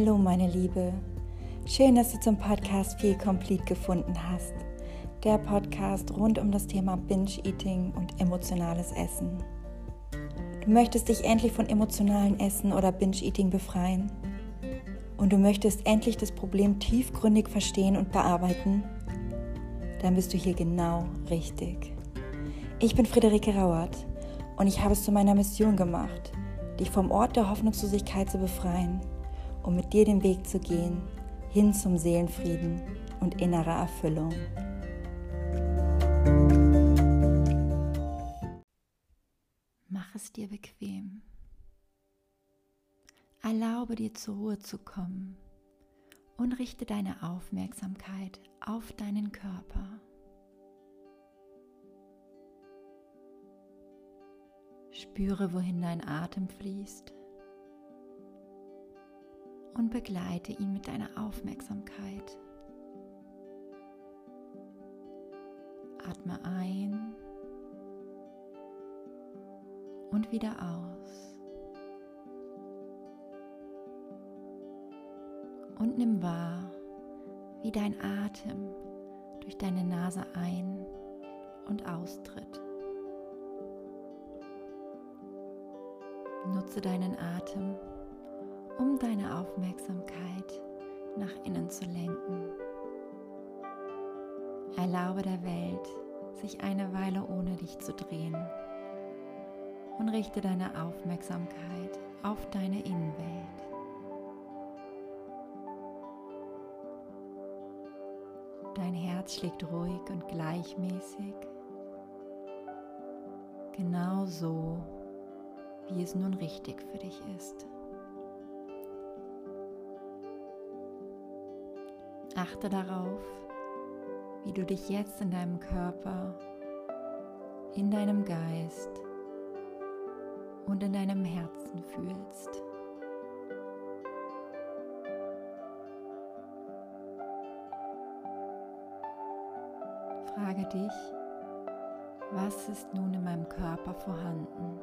Hallo meine Liebe, schön, dass du zum Podcast Feel Complete gefunden hast. Der Podcast rund um das Thema Binge-Eating und emotionales Essen. Du möchtest dich endlich von emotionalen Essen oder Binge-Eating befreien. Und du möchtest endlich das Problem tiefgründig verstehen und bearbeiten. Dann bist du hier genau richtig. Ich bin Friederike Rauert und ich habe es zu meiner Mission gemacht, dich vom Ort der Hoffnungslosigkeit zu befreien um mit dir den Weg zu gehen hin zum Seelenfrieden und innerer Erfüllung. Mach es dir bequem. Erlaube dir zur Ruhe zu kommen und richte deine Aufmerksamkeit auf deinen Körper. Spüre, wohin dein Atem fließt und begleite ihn mit deiner Aufmerksamkeit. Atme ein und wieder aus. Und nimm wahr, wie dein Atem durch deine Nase ein- und austritt. Nutze deinen Atem um deine Aufmerksamkeit nach innen zu lenken. Erlaube der Welt, sich eine Weile ohne dich zu drehen und richte deine Aufmerksamkeit auf deine Innenwelt. Dein Herz schlägt ruhig und gleichmäßig, genau so, wie es nun richtig für dich ist. Achte darauf, wie du dich jetzt in deinem Körper, in deinem Geist und in deinem Herzen fühlst. Frage dich, was ist nun in meinem Körper vorhanden?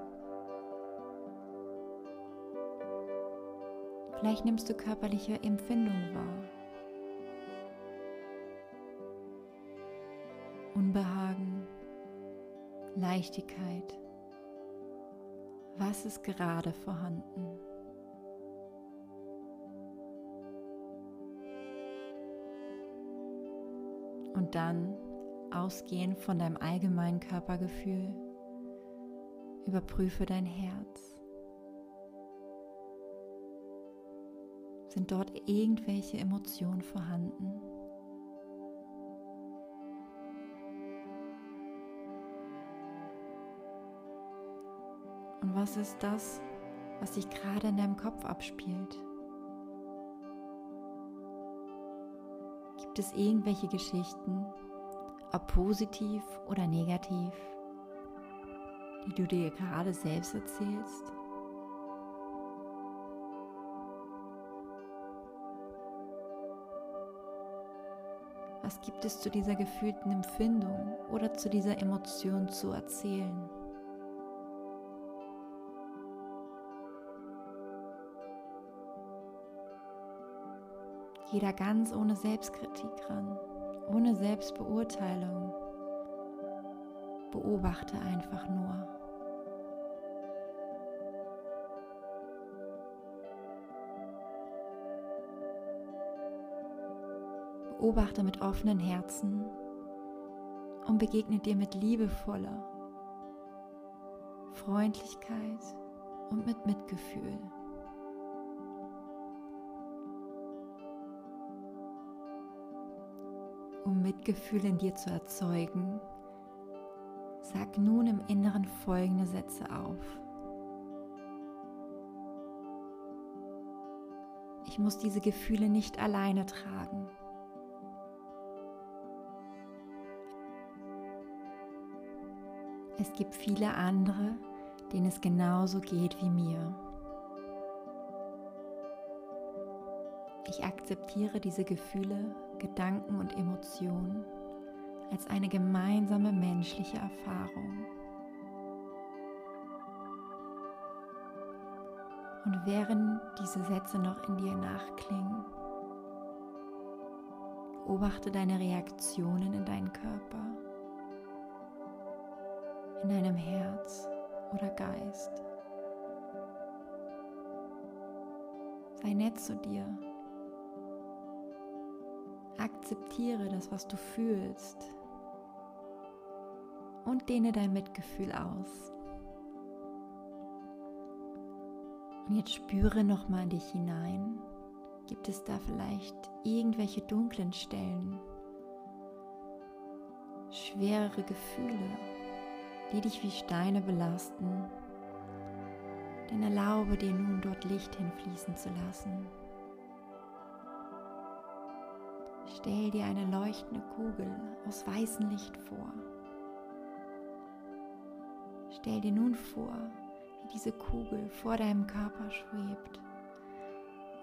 Vielleicht nimmst du körperliche Empfindungen wahr. Unbehagen, Leichtigkeit. Was ist gerade vorhanden? Und dann, ausgehend von deinem allgemeinen Körpergefühl, überprüfe dein Herz. Sind dort irgendwelche Emotionen vorhanden? Was ist das, was sich gerade in deinem Kopf abspielt? Gibt es irgendwelche Geschichten, ob positiv oder negativ, die du dir gerade selbst erzählst? Was gibt es zu dieser gefühlten Empfindung oder zu dieser Emotion zu erzählen? Jeder ganz ohne Selbstkritik ran, ohne Selbstbeurteilung. Beobachte einfach nur. Beobachte mit offenen Herzen und begegne dir mit liebevoller Freundlichkeit und mit Mitgefühl. Um Mitgefühl in dir zu erzeugen, sag nun im Inneren folgende Sätze auf. Ich muss diese Gefühle nicht alleine tragen. Es gibt viele andere, denen es genauso geht wie mir. Ich akzeptiere diese Gefühle, Gedanken und Emotionen als eine gemeinsame menschliche Erfahrung. Und während diese Sätze noch in dir nachklingen, beobachte deine Reaktionen in deinem Körper, in deinem Herz oder Geist. Sei nett zu dir. Akzeptiere das, was du fühlst und dehne dein Mitgefühl aus. Und jetzt spüre nochmal in dich hinein. Gibt es da vielleicht irgendwelche dunklen Stellen? Schwerere Gefühle, die dich wie Steine belasten? Denn erlaube dir nun dort Licht hinfließen zu lassen. Stell dir eine leuchtende Kugel aus weißem Licht vor. Stell dir nun vor, wie diese Kugel vor deinem Körper schwebt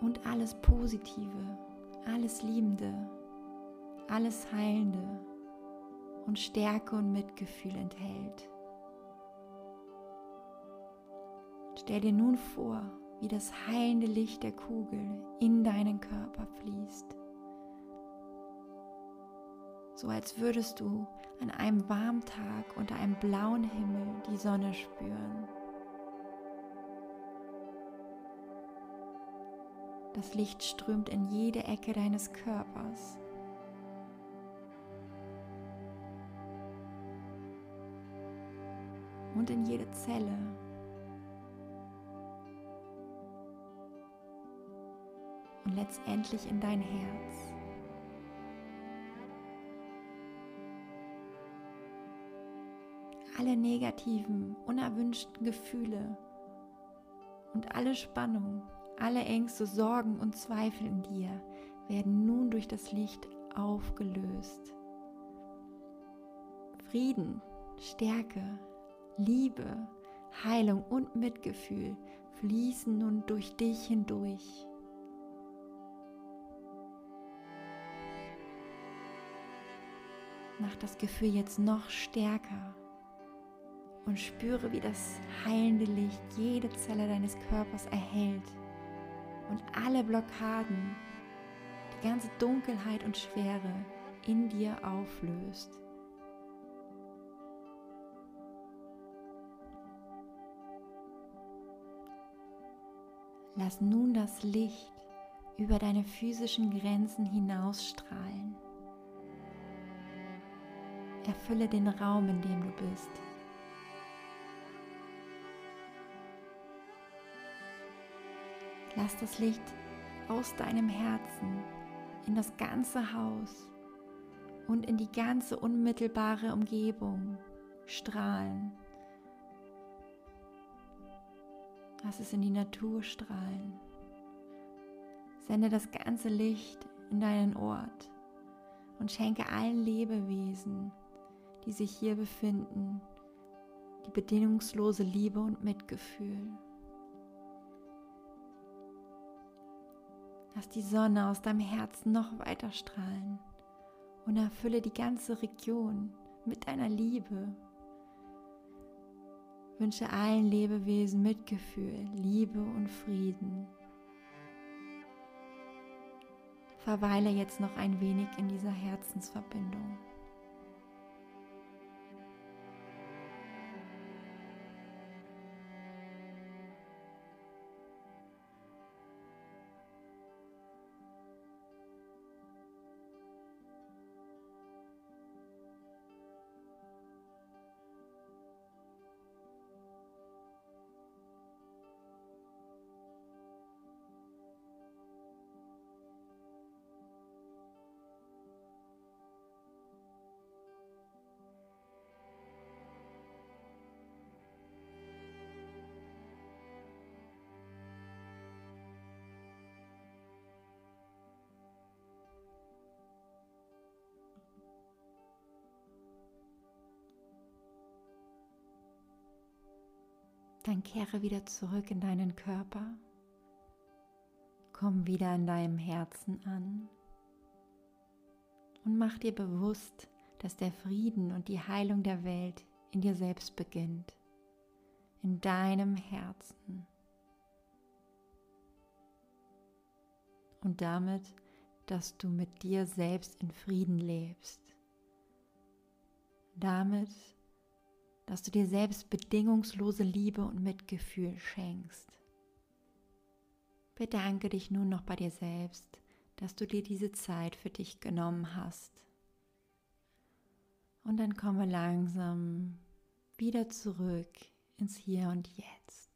und alles Positive, alles Liebende, alles Heilende und Stärke und Mitgefühl enthält. Stell dir nun vor, wie das heilende Licht der Kugel in deinen Körper fließt. So als würdest du an einem warmen Tag unter einem blauen Himmel die Sonne spüren. Das Licht strömt in jede Ecke deines Körpers. Und in jede Zelle. Und letztendlich in dein Herz. Alle negativen, unerwünschten Gefühle und alle Spannung alle Ängste, Sorgen und Zweifel in dir werden nun durch das Licht aufgelöst. Frieden, Stärke, Liebe, Heilung und Mitgefühl fließen nun durch dich hindurch. Mach das Gefühl jetzt noch stärker und spüre, wie das heilende Licht jede Zelle deines Körpers erhält und alle Blockaden, die ganze Dunkelheit und Schwere in dir auflöst. Lass nun das Licht über deine physischen Grenzen hinausstrahlen. Erfülle den Raum, in dem du bist. Lass das Licht aus deinem Herzen in das ganze Haus und in die ganze unmittelbare Umgebung strahlen. Lass es in die Natur strahlen. Sende das ganze Licht in deinen Ort und schenke allen Lebewesen, die sich hier befinden, die bedingungslose Liebe und Mitgefühl. Lass die Sonne aus deinem Herzen noch weiter strahlen und erfülle die ganze Region mit deiner Liebe. Wünsche allen Lebewesen Mitgefühl, Liebe und Frieden. Verweile jetzt noch ein wenig in dieser Herzensverbindung. Dann kehre wieder zurück in deinen Körper. Komm wieder in deinem Herzen an. Und mach dir bewusst, dass der Frieden und die Heilung der Welt in dir selbst beginnt. In deinem Herzen. und damit, dass du mit dir selbst in Frieden lebst. Damit, dass du dir selbst bedingungslose Liebe und Mitgefühl schenkst. Bedanke dich nun noch bei dir selbst, dass du dir diese Zeit für dich genommen hast. Und dann komme langsam wieder zurück ins Hier und Jetzt.